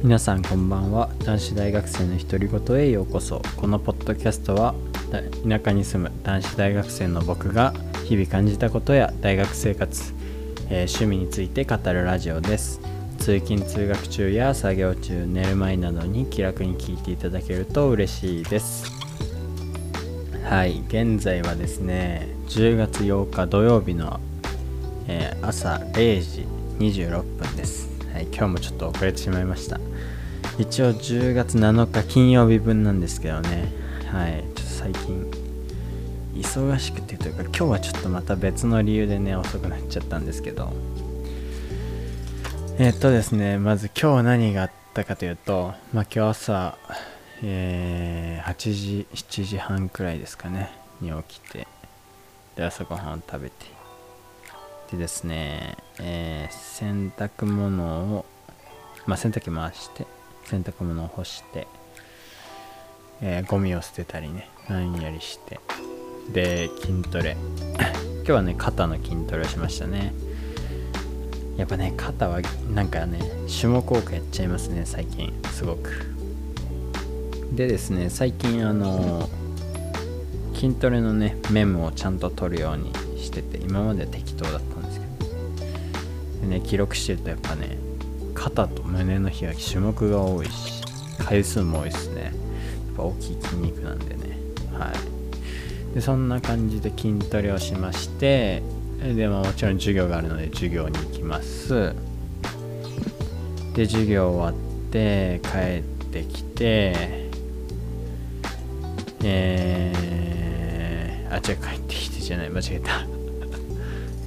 皆さんこんばんは。男子大学生の独り言へようこそ。このポッドキャストは田舎に住む男子大学生の僕が日々感じたことや大学生活、えー、趣味について語るラジオです。通勤通学中や作業中寝る前などに気楽に聞いていただけると嬉しいです。はい。現在はですね10月8日土曜日の、えー、朝0時26分です。はい、今日もちょっと遅れてしまいました。一応10月7日金曜日分なんですけどね。はい。ちょっと最近忙しくてというか今日はちょっとまた別の理由でね遅くなっちゃったんですけど。え、っとですねまず今日何があったかというとまあ今日朝えー、8時7時半くらいですかねに起きてで朝ごはんを食べてでですね、えー、洗濯物を、まあ、洗濯機回して、洗濯物を干して、えー、ゴミを捨てたりね、何やりして、で、筋トレ。今日はね、肩の筋トレをしましたね。やっぱね、肩はなんかね、種目多くやっちゃいますね、最近、すごく。でですね、最近あの筋トレのね、メモをちゃんと取るようにしてて、今までは適当だったんですけどね記録してるとやっぱね肩と胸の日は種目が多いし回数も多いですね。やっぱ大きい筋肉なんでね。はい。でそんな感じで筋トレをしましてで、まあ、もちろん授業があるので授業に行きます。で授業終わって帰ってきてえー、あ違う帰ってきてじゃない間違えた。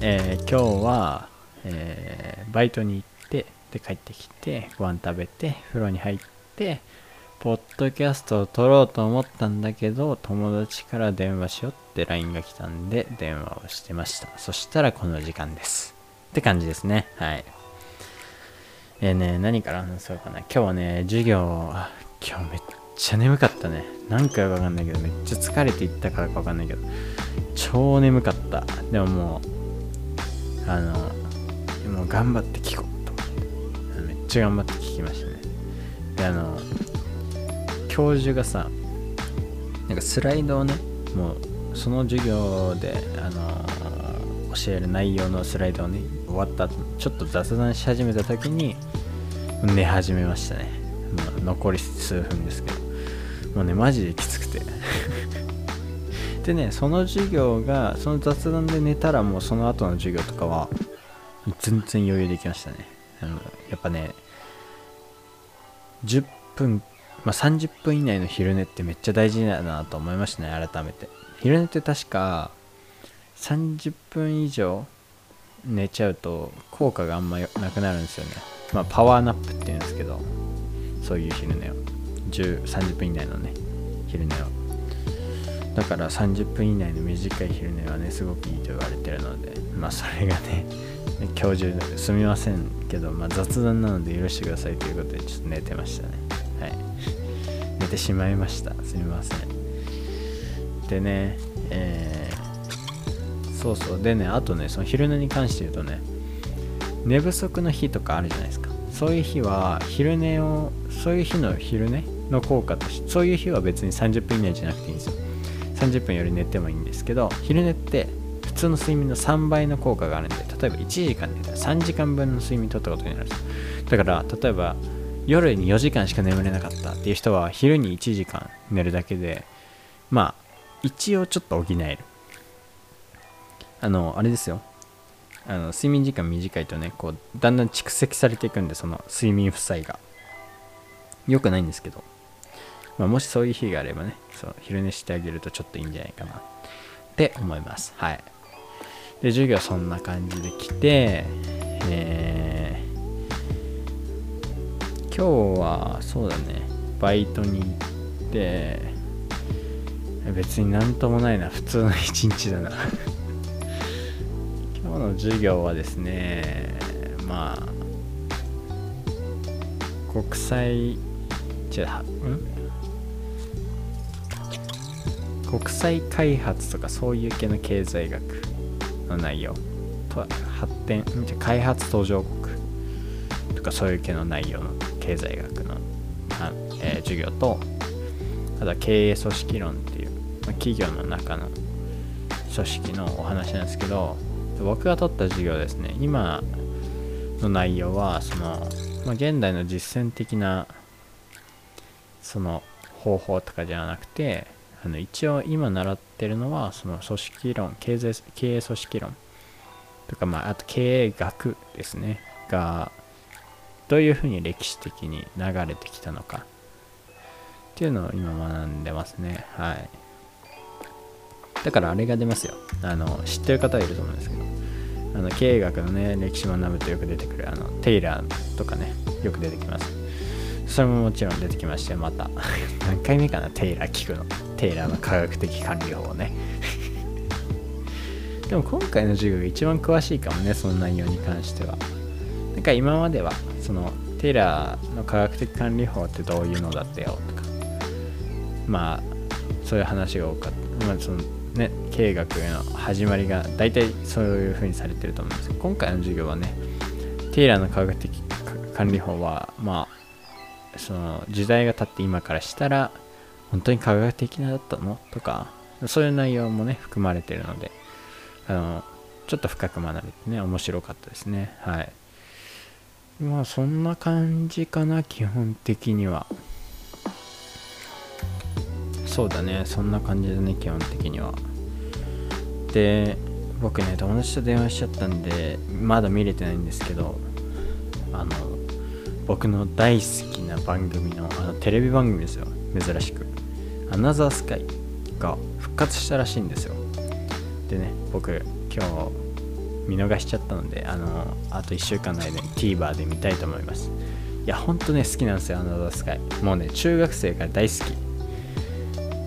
えー、今日はえー、バイトに行ってで帰ってきてご飯食べて風呂に入ってポッドキャストを撮ろうと思ったんだけど友達から電話しようって LINE が来たんで電話をしてました。そしたらこの時間です。って感じですね。はい。えーね何から話そうかな。今日はね授業今日めっちゃ眠かったね。何回かわかんないけどめっちゃ疲れていったからかわかんないけど超眠かった。でももうあのもう頑張って聞こう。ちゃ頑張って聞きましたね。であの教授がさなんかスライドをねもうその授業であの教える内容のスライドをね終わった後ちょっと雑談し始めた時に寝始めましたね。もう残り数分ですけど。もうねマジできつくて。でねその授業がその雑談で寝たらもうその後の授業とかは全然余裕できましたね。あのやっぱね、10分、まあ、30分以内の昼寝ってめっちゃ大事だなと思いましたね、改めて。昼寝って確か30分以上寝ちゃうと効果があんまなくなるんですよね。まあ、パワーナップって言うんですけど、そういう昼寝を。30分以内のね、昼寝を。だから30分以内の短い昼寝はね、すごくいいと言われてるので、まあそれがね、教授すみませんけど、まあ、雑談なので許してくださいということでちょっと寝てましたね。はい。寝てしまいました。すみません。でねえー、そうそう。でねあとねその昼寝に関して言うとね寝不足の日とかあるじゃないですか。そういう日は昼寝をそういう日の昼寝の効果としてそういう日は別に30分以内じゃなくていいんですよ。30分より寝てもいいんですけど昼寝って普通の睡眠の3倍の効果があるんで例えば1時間寝たら3時間分の睡眠とったことになるだから例えば夜に4時間しか眠れなかったっていう人は昼に1時間寝るだけでまあ一応ちょっと補える。あのあれですよ。あの睡眠時間短いとねこうだんだん蓄積されていくんでその睡眠負債が。良くないんですけど、まあ、もしそういう日があればねそう昼寝してあげるとちょっといいんじゃないかなって思います。はい。で授業そんな感じで来て、えー、今日はそうだねバイトに行って別になんともないな普通の一日だな。今日の授業はですねまあ国際じゃあん？国際開発とかそういう系の経済学。の内容。発展開発途上国。とかそういう系の内容の経済学の、えー、授業とあとは経営組織論っていう、まあ、企業の中の組織のお話なんですけど僕が取った授業ですね今の内容はその、まあ、現代の実践的なその方法とかじゃなくてあの一応今習ってるのはその組織論経済経営組織論。とか、まあ、あと経営学ですね。がどういうふうに歴史的に流れてきたのか。っていうのを今学んでますね。はい。だからあれが出ますよ。あの知ってる方いると思うんですけど。あの経営学のね歴史学ぶとよく出てくるあのテイラーとかねよく出てきます。それももちろん出てきましてまた。何回目かな？テイラー聞くの。テイラーの科学的管理法をね。でも今回の授業が一番詳しいかもねその内容に関しては。なんか今まではそのテイラーの科学的管理法ってどういうのだったよとか。まあそういう話が多かった、まあ、そのね経営学への始まりが大体そういう風にされてると思うんですけど今回の授業はねテイラーの科学的管理法はまあその時代が経って今からしたら本当に科学的なだったの？とかそういう内容もね含まれてるのであのちょっと深く学べてね面白かったですね。はい。まあそんな感じかな基本的には。そうだね。そんな感じだね基本的には。で僕ね友達と電話しちゃったんでまだ見れてないんですけどあの僕の大好きな番組のあのテレビ番組ですよ。珍しく「アナザースカイ」が復活したらしいんですよ。でね僕今日見逃しちゃったのであのあと1週間の間に TVer で見たいと思います。いやほんとね好きなんですよアナザースカイ。もうね中学生から大好き。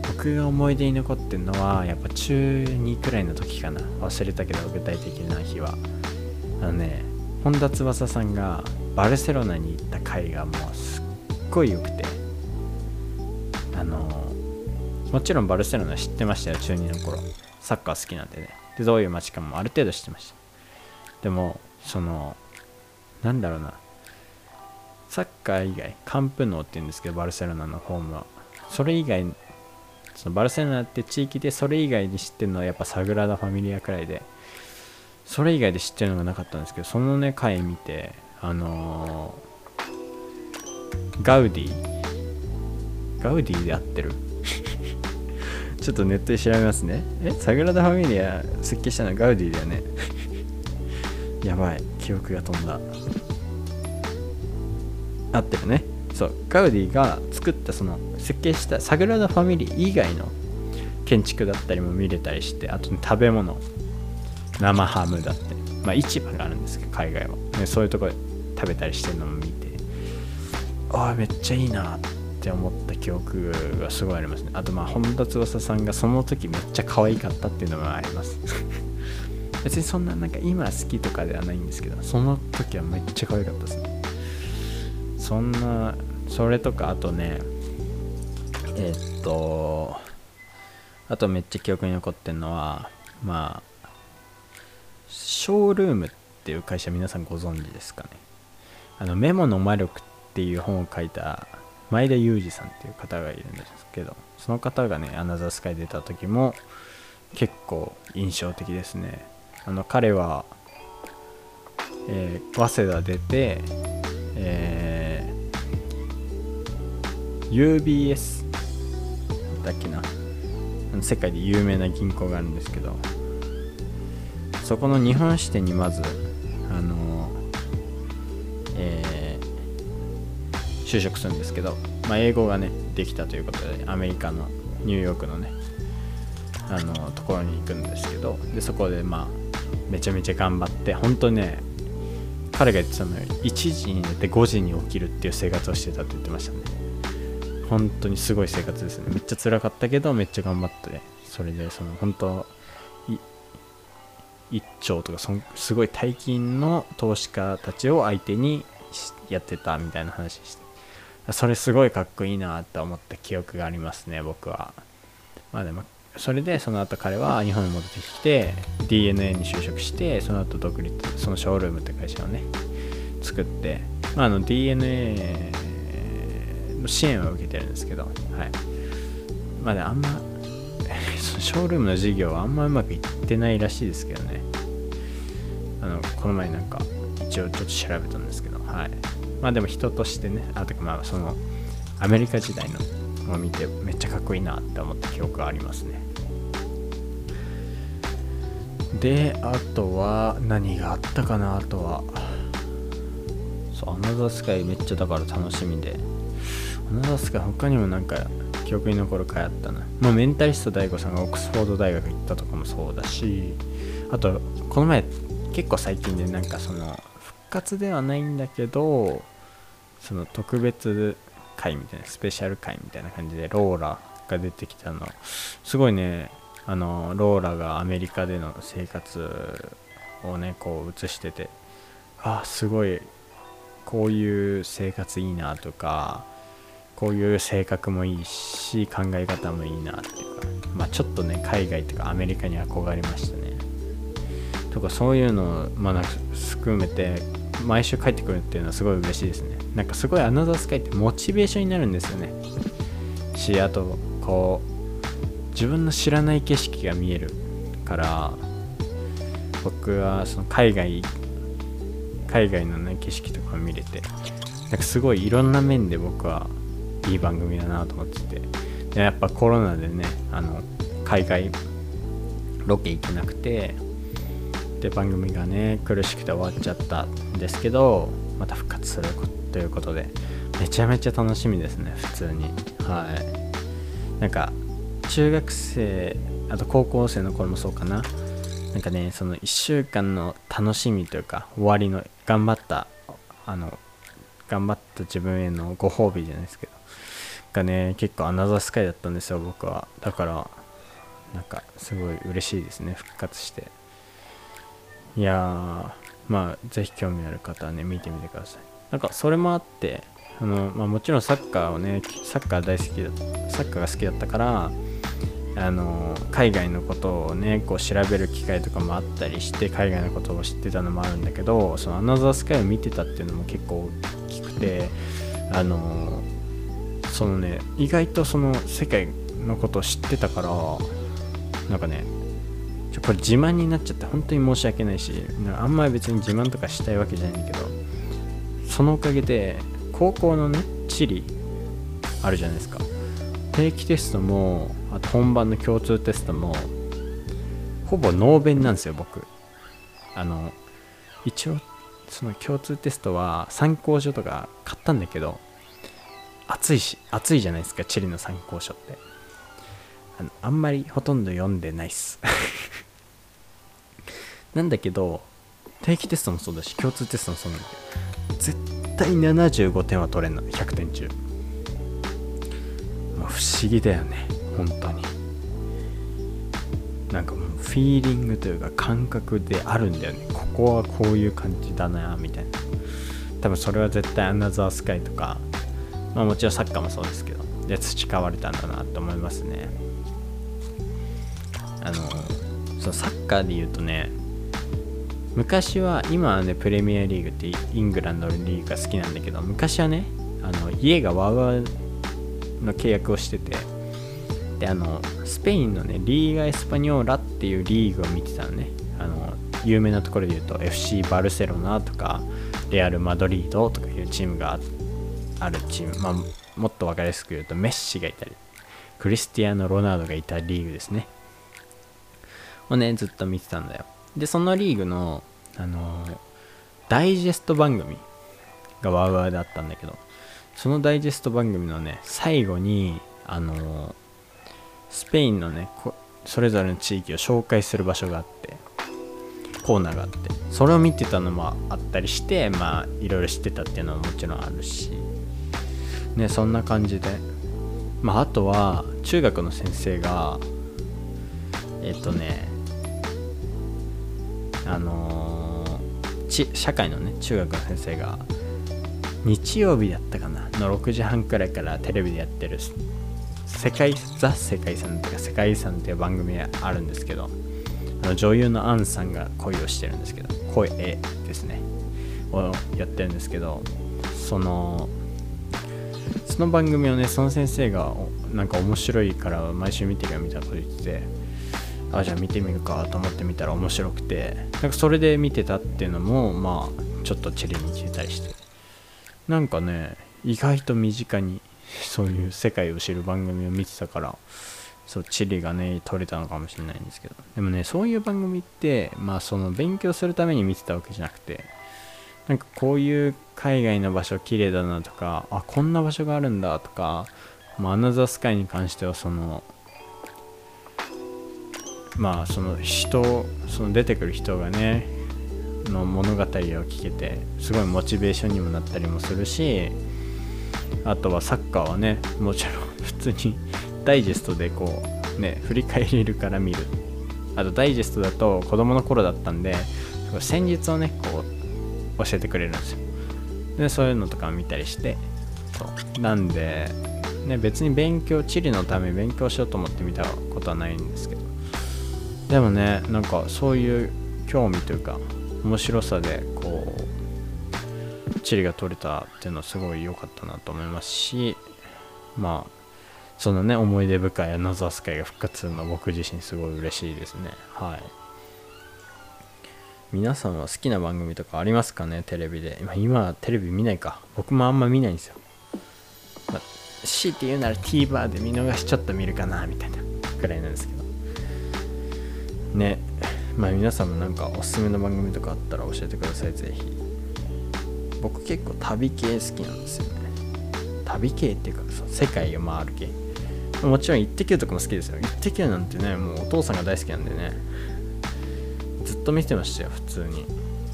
僕が思い出に残ってるのはやっぱ中2くらいの時かな。忘れたけど具体的な日は。あのね本田翼さんがバルセロナに行った回がもうすごい良くて。あのもちろんバルセロナ知ってましたよ中2の頃。サッカー好きなんでね。でどういう街かもある程度知ってました。でもそのなんだろうな。サッカー以外カンプノーって言うんですけどバルセロナのホームは。それ以外そのバルセロナって地域でそれ以外に知ってるのはやっぱサグラダ・ファミリアくらいでそれ以外で知ってるのがなかったんですけどそのね回見てあのー、ガウディ？ガウディで合ってる？ちょっとネットで調べますね。えサグラダ・ファミリア設計したのはガウディだよね？やばい記憶が飛んだ。合ってるね。そうガウディが作ったその設計したサグラダ・ファミリー以外の建築だったりも見れたりしてあと、ね、食べ物。生ハムだったりまあ市場があるんですけど海外は、ね、そういうとこ食べたりしてるのも見て。ああめっちゃいいなって思った記憶がすごいありますね。あとまあ本田翼さんがその時めっちゃ可愛かったっていうのもあります。別にそんななんか今好きとかではないんですけどその時はめっちゃ可愛かったですね。そんなそれとかあとねえ、っとあとめっちゃ記憶に残ってるのはまあショールームっていう会社皆さんご存知ですかね。あのメモの魔力っていう本を書いた前田裕二さんっていう方がいるんですけどその方がねアナザースカイ出た時も結構印象的ですね。あの彼は、えー、早稲田出て、えー UBS だっけな。世界で有名な銀行があるんですけどそこの日本支店にまずあのえ就職するんですけど、まあ、英語がねできたということでアメリカのニューヨークのねあのところに行くんですけどでそこでまあめちゃめちゃ頑張って本当ね彼が言ってたのよ1時に寝て5時に起きるっていう生活をしてたって言ってましたね。本当にすごい生活ですね。めっちゃ辛かったけどめっちゃ頑張ってそれでその本当1兆とかそすごい大金の投資家たちを相手にやってたみたいな話してそれすごいかっこいいなって思った記憶がありますね僕は。まあでもそれでその後彼は日本に戻ってきて DNA に就職してその後独立そのショールームって会社をね作って、まあ、あの DNA の支援は受けてるんですけどはい。まだあんま そのショールームの授業はあんまうまくいってないらしいですけどね。あのこの前なんか一応ちょっと調べたんですけどはい。まあでも人としてねあとかまあそのアメリカ時代のを見てめっちゃかっこいいなって思った記憶がありますね。であとは何があったかなあとは。そうアナザースカイめっちゃだから楽しみで。アナザースカイ他にもなんか記憶に残る回あったな、まあ、メンタリスト DAIGO さんがオックスフォード大学行ったとかもそうだしあとこの前結構最近でなんかその復活ではないんだけどその特別回みたいなスペシャル回みたいな感じでローラが出てきたの。すごいねあのローラがアメリカでの生活をねこう映してて。あすごいこういう生活いいなとかこういう性格もいいし考え方もいいなっていうか、まあ、ちょっとね海外とかアメリカに憧れましたね。とかそういうのを、まあ、含めて毎週帰ってくるっていうのはすごい嬉しいですね。なんかすごいアナザースカイってモチベーションになるんですよね。しあとこう自分の知らない景色が見えるから僕はその海外海外のね景色とか見れてなんかすごいいろんな面で僕はいい番組だなと思っててでやっぱコロナでねあの海外ロケ行けなくてで番組がね苦しくて終わっちゃったんですけどまた復活するということでめちゃめちゃ楽しみですね普通に。はい。なんか中学生あと高校生の頃もそうかな。なんかねその1週間の楽しみというか終わりの頑張ったあの頑張った自分へのご褒美じゃないですけど。がね結構アナザースカイだったんですよ僕は。だからなんかすごい嬉しいですね復活して。いやーまあぜひ興味ある方はね見てみてください。なんかそれもあってあの、まあ、もちろんサッカーをねサッカー大好きだサッカーが好きだったからあの海外のことをねこう調べる機会とかもあったりして海外のことを知ってたのもあるんだけどそのアナザースカイを見てたっていうのも結構大きくてあのそのね意外とその世界のことを知ってたからなんかねちょこれ自慢になっちゃって本当に申し訳ないしあんまり別に自慢とかしたいわけじゃないんだけどそのおかげで高校のね地理あるじゃないですか。定期テストもあと本番の共通テストもほぼノーベンなんですよ僕。あの一応その共通テストは参考書とか買ったんだけど暑いし暑いじゃないですか地理の参考書って。あのあんまりほとんど読んでないっす。なんだけど定期テストもそうだし共通テストもそうなんだけど絶対75点は取れんの100点中。まあ不思議だよね本当に。なんかもうフィーリングというか感覚であるんだよね。ここはこういう感じだなみたいな。多分それは絶対アナザースカイとかまあもちろんサッカーもそうですけどで培われたんだなと思いますね。あのそのサッカーで言うとね昔は今はねプレミアリーグってイングランドのリーグが好きなんだけど昔はねあの家がワウワウの契約をしててであのスペインのねリーガ・エスパニョーラっていうリーグを見てたのね。あの有名なところで言うと FC バルセロナとかレアル・マドリードとかいうチームがあるチーム、まあ、もっと分かりやすく言うとメッシがいたりクリスティアーノ・ロナウドがいたリーグですね。をねずっと見てたんだよ。でそのリーグのあのー、ダイジェスト番組がワウワウだったんだけどそのダイジェスト番組のね最後にあのー、スペインのねそれぞれの地域を紹介する場所があってコーナーがあってそれを見てたのもあったりしてまあいろいろ知ってたっていうのはもちろんあるしねそんな感じで。まああとは中学の先生がえっとねあのー、社会のね中学の先生が日曜日だったかな。の6時半くらいからテレビでやってる世界ザ世界遺産というか世界遺産っていう番組があるんですけどあの女優のアンさんが恋をしてるんですけど声ですね。をやってるんですけどそのその番組をねその先生がなんか面白いから毎週見てるよみたいなこと言っててあじゃあ見てみるかと思ってみたら面白くて。なんかそれで見てたっていうのもまあちょっとチリに聞いたりして。なんかね意外と身近にそういう世界を知る番組を見てたからそうチリがね取れたのかもしれないんですけど。でもねそういう番組ってまあその勉強するために見てたわけじゃなくてなんかこういう海外の場所綺麗だなとかあこんな場所があるんだとか、ま、アナザースカイに関してはそのまあその人その出てくる人がねの物語を聞けてすごいモチベーションにもなったりもするしあとはサッカーはねもちろん普通にダイジェストでこうね振り返れるから見る。あとダイジェストだと子供の頃だったんで戦術をねこう教えてくれるんですよ。でそういうのとか見たりしてそう。なんで、ね、別に勉強地理のため勉強しようと思って見たことはないんですけど。でもねなんかそういう興味というか面白さでこう地理が取れたっていうのはすごい良かったなと思いますしまあそのね思い出深いアナザースカイが復活するのは僕自身すごい嬉しいですね。はい。皆さんは好きな番組とかありますかね？テレビで。今今テレビ見ないか。僕もあんま見ないんですよ、まあ、強いて言うなら TVer で見逃しちょっと見るかなみたいなくらいなんですけど。ねまあ皆さんもなんかおすすめの番組とかあったら教えてくださいぜひ。僕結構旅系好きなんですよね。旅系っていうか世界を回る系。もちろん「イッテ Q!」とかも好きですよ「イッテ Q!」なんてねもうお父さんが大好きなんでね。ずっと見てましたよ普通に、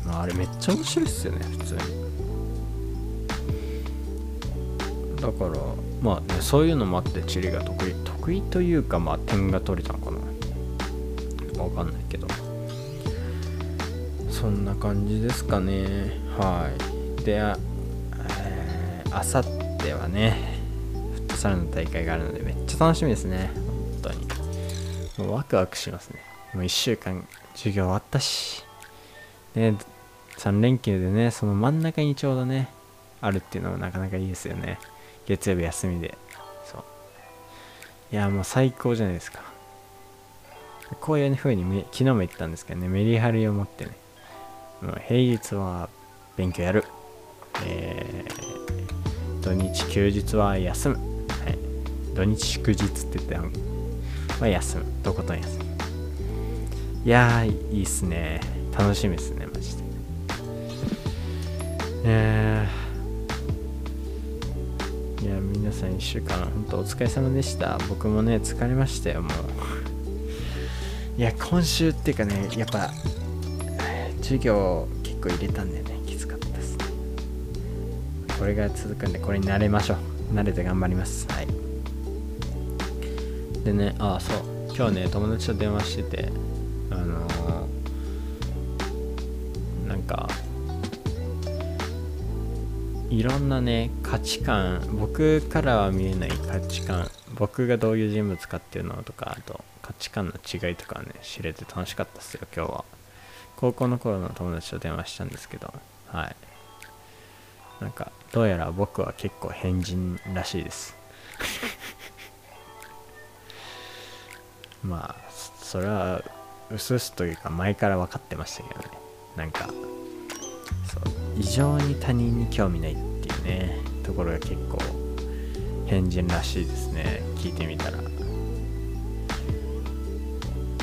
まあ、あれめっちゃ面白いっすよね普通に。だからまあねそういうのもあって地理が得意。得意というかまあ点が取れたのかかんないけど。そんな感じですかね。はい。であさってはねフットサルの大会があるのでめっちゃ楽しみですね。本当に。もうワクワクしますね。もう1週間授業終わったし。ね3連休でねその真ん中にちょうどねあるっていうのもなかなかいいですよね。月曜日休みで。そう。いやもう最高じゃないですか。こういう風に昨日も言ったんですけどねメリハリを持ってね。もう平日は勉強やる、えー、土日休日は休む、はい、土日祝日って言っては休む。とことん休む。いやーいいっすね。楽しみですねマジで。えー、いや皆さん1週間本当お疲れ様でした。僕もね疲れましたよもう。いや今週っていうかねやっぱ授業結構入れたんでね。きつかったです。これが続くんでこれに慣れましょう。慣れて頑張ります。はい。でねああそう。今日ね友達と電話しててあのー、なんかいろんなね価値観僕からは見えない価値観僕がどういう人物かっていうのとかあと価値観の違いとかね知れて楽しかったっすよ今日は。高校の頃の友達と電話したんですけどはい。なんかどうやら僕は結構変人らしいです。まあそれはうすうすというか前から分かってましたけどね。なんかそう異常に他人に興味ないっていうねところが結構変人らしいですね。聞いてみたら。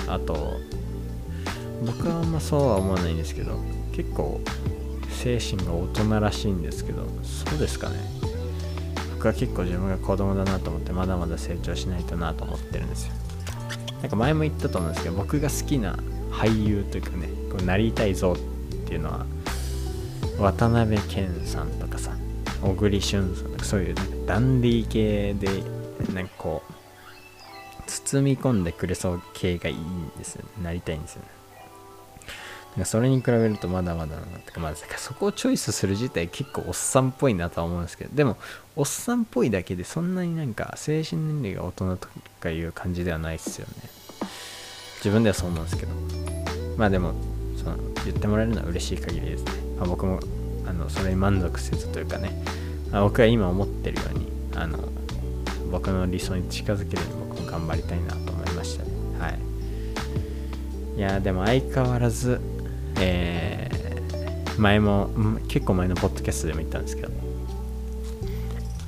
あと僕はあんまそうは思わないんですけど結構精神が大人らしいんですけどそうですかね。僕は結構自分が子供だなと思ってまだまだ成長しないとなと思ってるんですよ。なんか前も言ったと思うんですけど僕が好きな俳優というかねこうなりたいぞっていうのは渡辺謙さんとかさ小栗旬さんとかそういうダンディー系でなんかこう包み込んでくれそう系がいいんですよ、ね、なりたいんですよねそれに比べるとまだまだなとか、まあ、そこをチョイスする自体結構おっさんっぽいなとは思うんですけど、でも、おっさんっぽいだけでそんなになんか精神年齢が大人とかいう感じではないっすよね。自分ではそう思うんですけど。まあでも、その言ってもらえるのは嬉しい限りですね。まあ、僕もあのそれに満足せずというかね、あ、僕が今思ってるようにあの僕の理想に近づけるようにも頑張りたいなと思いましたね。はい。いやでも相変わらずえー、前も結構前のポッドキャストでも言ったんですけど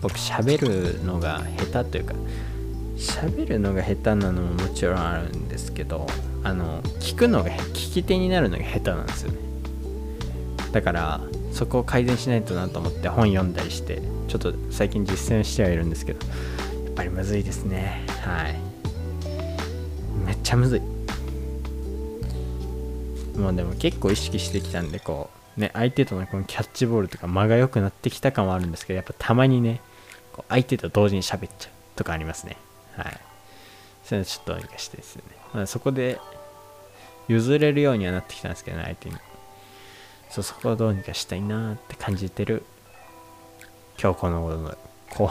僕喋るのが下手というか喋るのが下手なのももちろんあるんですけどあの聞くのが聞き手になるのが下手なんですよね。だからそこを改善しないとなと思って本読んだりしてちょっと最近実践してはいるんですけどぱりむずいですね。はい。めっちゃむずい。もうでも結構意識してきたんでこうね相手とのこのキャッチボールとか間が良くなってきた感はあるんですけどやっぱたまにねこう相手と同時に喋っちゃうとかありますね。はい。そういうのちょっとどうにかしてですね、まあ、そこで譲れるようにはなってきたんですけどね相手に。そうそこをどうにかしたいなって感じてる今日この頃のこ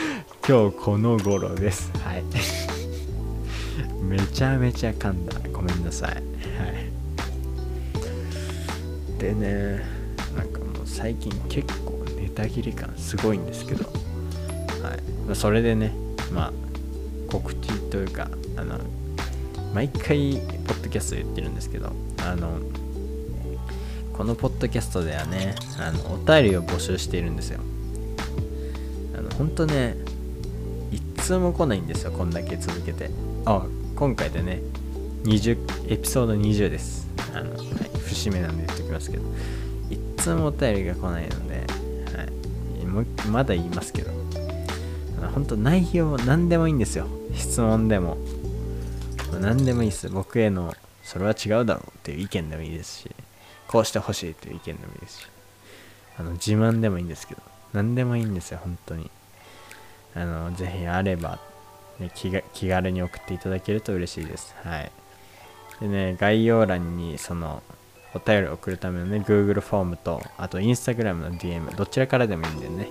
今日この頃です。はい。めちゃめちゃ噛んだ。ごめんなさい。はい。でねなんかもう最近結構ネタ切り感すごいんですけど。はい。まそれでねまあ告知というかあの毎回ポッドキャスト言ってるんですけどあのこのポッドキャストではねあのお便りを募集しているんですよ。あの本当ね一通も来ないんですよこんだけ続けて。あ今回でね20エピソード20です。あの、はい、節目なんで言っておきますけど。一通もお便りが来ないので、はい、まだ言いますけど。本当内容何でもいいんですよ。質問でも。何でもいいです。僕へのそれは違うだろうっていう意見でもいいですしこうしてほしいという意見でもいいですし。あの自慢でもいいんですけど。何でもいいんですよ本当に。あのぜひあれば、ね、気が気軽に送っていただけると嬉しいです。はい。でね概要欄にそのお便りを送るためのね Google フォームとあと Instagram の DM どちらからでもいいんでね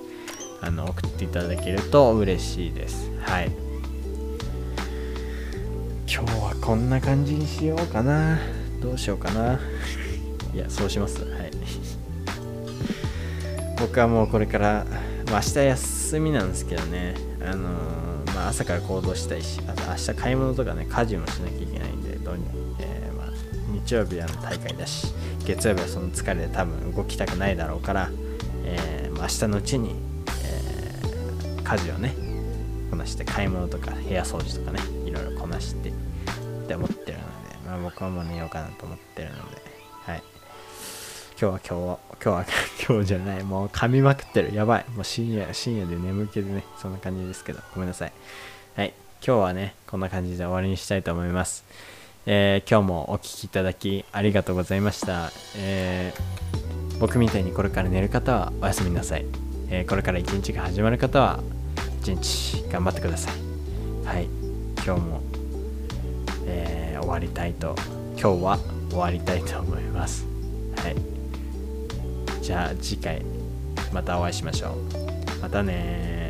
あの送っていただけると嬉しいです。はい。今日はこんな感じにしようかな。どうしようかな。いやそうします。はい。僕はもうこれから、まあ、明日休休みなんですけどね。あのー、まあ、朝から行動したいしあと明日買い物とかね家事もしなきゃいけないんでどうに、えー、まあ、日曜日は大会だし月曜日はその疲れで多分動きたくないだろうから、えー、まあ、明日のうちに、え家事をねこなして買い物とか部屋掃除とかねいろいろこなしてって思ってるので、まあ、僕はもう寝ようかなと思ってるのではい。今日は今日は今日は 今日じゃない。もう噛みまくってる。やばい。もう深夜深夜で眠気でねそんな感じですけど。ごめんなさい。はい。今日はねこんな感じで終わりにしたいと思います。えー、今日もお聴きいただきありがとうございました、えー、僕みたいにこれから寝る方はおやすみなさい、えー、これから一日が始まる方は一日頑張ってください。はい。今日も、え、終わりたいと今日は終わりたいと思います。はい。じゃあ次回またお会いしましょう。またね